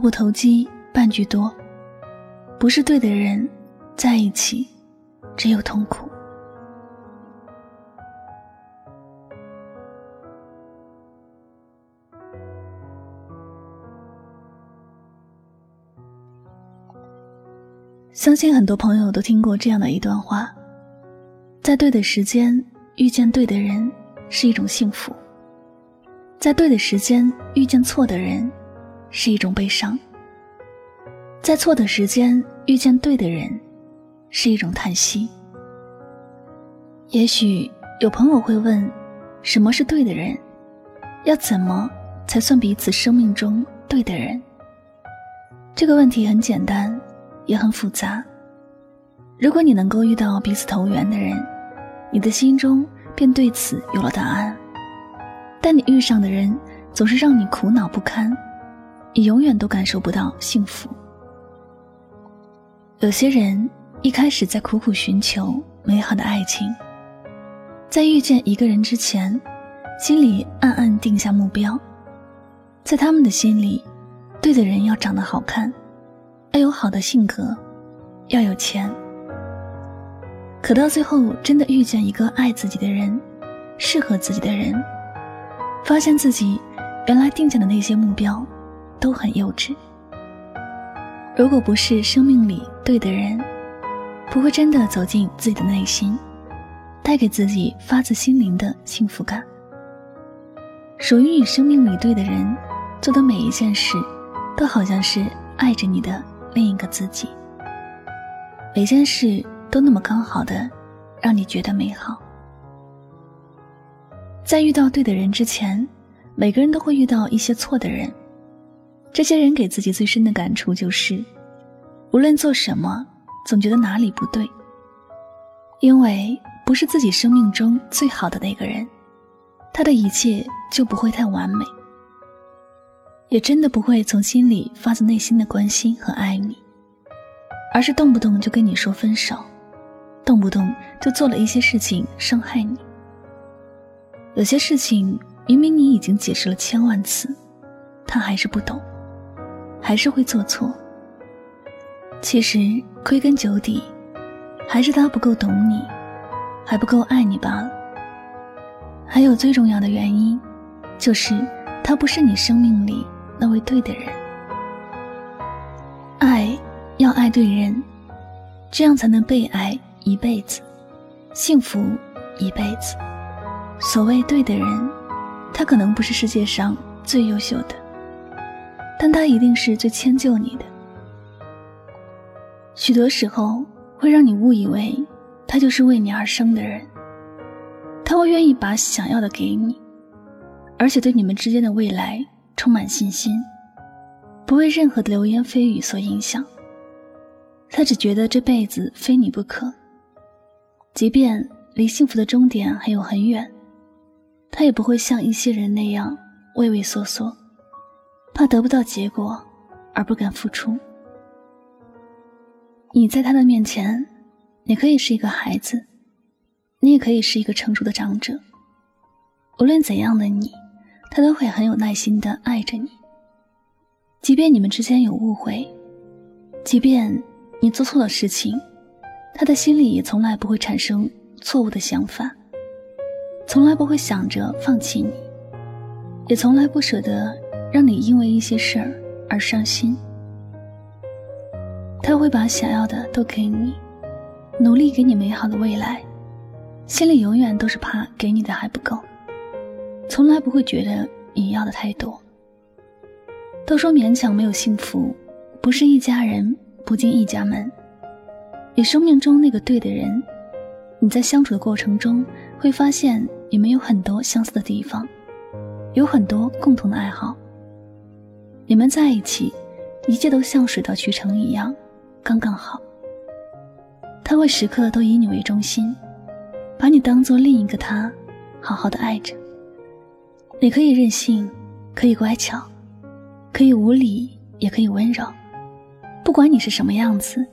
不投机半句多，不是对的人在一起，只有痛苦。相信很多朋友都听过这样的一段话：在对的时间遇见对的人是一种幸福，在对的时间遇见错的人。是一种悲伤，在错的时间遇见对的人，是一种叹息。也许有朋友会问：什么是对的人？要怎么才算彼此生命中对的人？这个问题很简单，也很复杂。如果你能够遇到彼此投缘的人，你的心中便对此有了答案。但你遇上的人总是让你苦恼不堪。你永远都感受不到幸福。有些人一开始在苦苦寻求美好的爱情，在遇见一个人之前，心里暗暗定下目标，在他们的心里，对的人要长得好看，要有好的性格，要有钱。可到最后，真的遇见一个爱自己的人，适合自己的人，发现自己原来定下的那些目标。都很幼稚。如果不是生命里对的人，不会真的走进自己的内心，带给自己发自心灵的幸福感。属于你生命里对的人，做的每一件事，都好像是爱着你的另一个自己。每件事都那么刚好的，让你觉得美好。在遇到对的人之前，每个人都会遇到一些错的人。这些人给自己最深的感触就是，无论做什么，总觉得哪里不对。因为不是自己生命中最好的那个人，他的一切就不会太完美，也真的不会从心里发自内心的关心和爱你，而是动不动就跟你说分手，动不动就做了一些事情伤害你。有些事情明明你已经解释了千万次，他还是不懂。还是会做错。其实归根究底，还是他不够懂你，还不够爱你罢了。还有最重要的原因，就是他不是你生命里那位对的人。爱要爱对人，这样才能被爱一辈子，幸福一辈子。所谓对的人，他可能不是世界上最优秀的。但他一定是最迁就你的，许多时候会让你误以为他就是为你而生的人。他会愿意把想要的给你，而且对你们之间的未来充满信心，不为任何的流言蜚语所影响。他只觉得这辈子非你不可，即便离幸福的终点还有很远，他也不会像一些人那样畏畏缩缩。怕得不到结果，而不敢付出。你在他的面前，你可以是一个孩子，你也可以是一个成熟的长者。无论怎样的你，他都会很有耐心的爱着你。即便你们之间有误会，即便你做错了事情，他的心里也从来不会产生错误的想法，从来不会想着放弃你，也从来不舍得。让你因为一些事儿而伤心，他会把想要的都给你，努力给你美好的未来，心里永远都是怕给你的还不够，从来不会觉得你要的太多。都说勉强没有幸福，不是一家人不进一家门。你生命中那个对的人，你在相处的过程中会发现你们有很多相似的地方，有很多共同的爱好。你们在一起，一切都像水到渠成一样，刚刚好。他会时刻都以你为中心。把你当做另一个他，好好的爱着。你可以任性，可以乖巧，可以无理，也可以温柔。不管你是什么样子，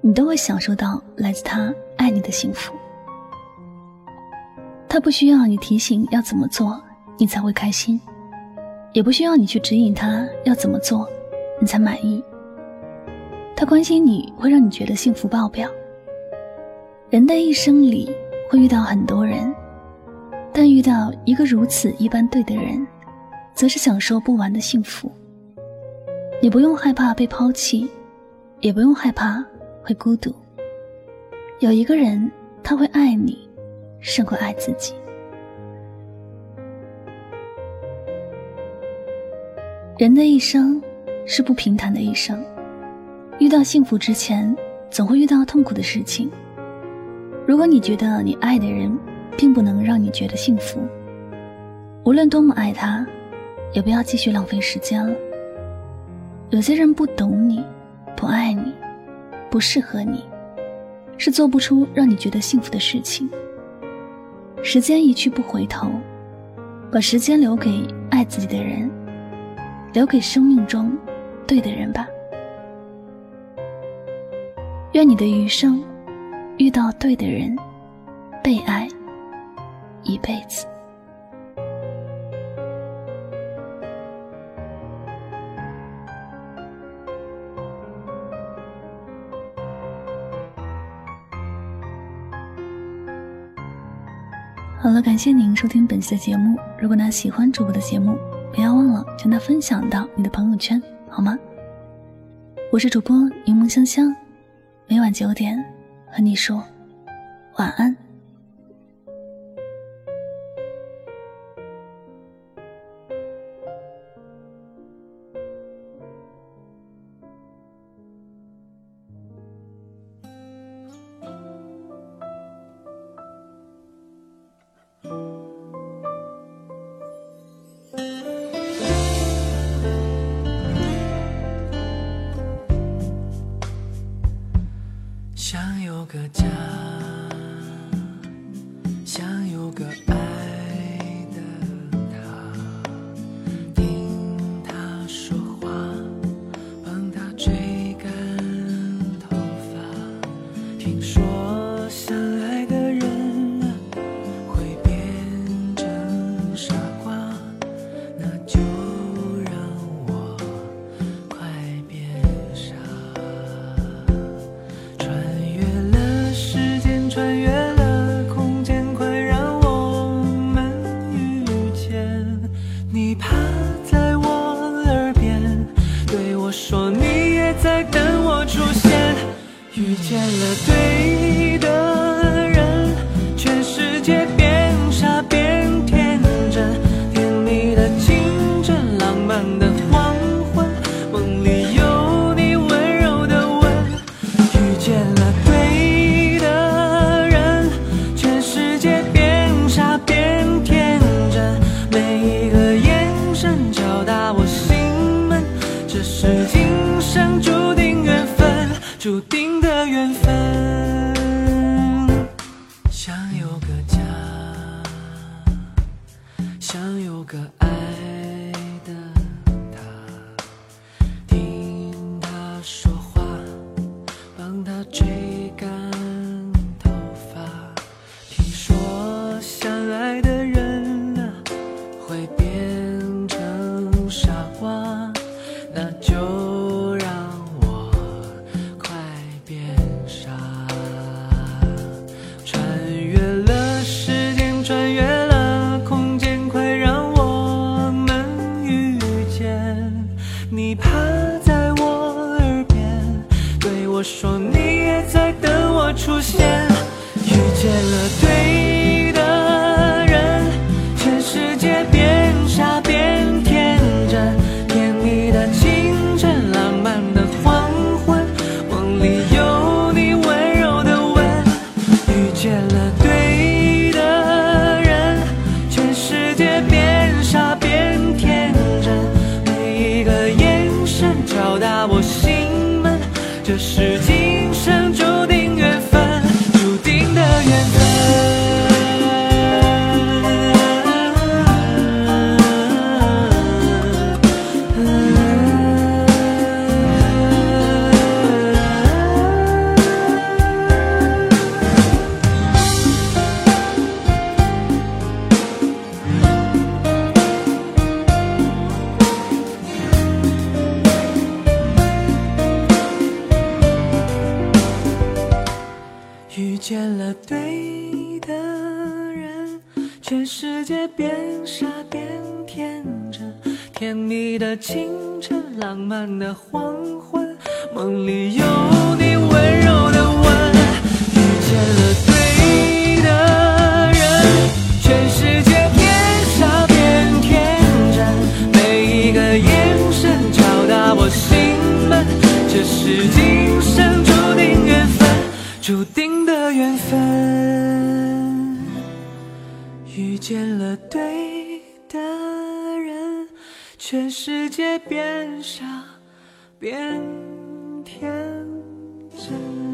你都会享受到来自他爱你的幸福。他不需要你提醒要怎么做，你才会开心；也不需要你去指引他要怎么做，你才满意。他关心你会让你觉得幸福爆表。人的一生里。会遇到很多人，但遇到一个如此一般对的人，则是享受不完的幸福。你不用害怕被抛弃，也不用害怕会孤独。有一个人，他会爱你，胜过爱自己。人的一生是不平坦的一生，遇到幸福之前，总会遇到痛苦的事情。如果你觉得你爱的人并不能让你觉得幸福，无论多么爱他，也不要继续浪费时间了。有些人不懂你，不爱你，不适合你，是做不出让你觉得幸福的事情。时间一去不回头，把时间留给爱自己的人，留给生命中对的人吧。愿你的余生。遇到对的人，被爱一辈子。好了，感谢您收听本期的节目。如果呢喜欢主播的节目，不要忘了将它分享到你的朋友圈，好吗？我是主播柠檬香香，每晚九点。和你说晚安。boca 这是今你的清晨，浪漫的黄昏，梦里有你温柔的吻。遇见了全世界变傻变天真。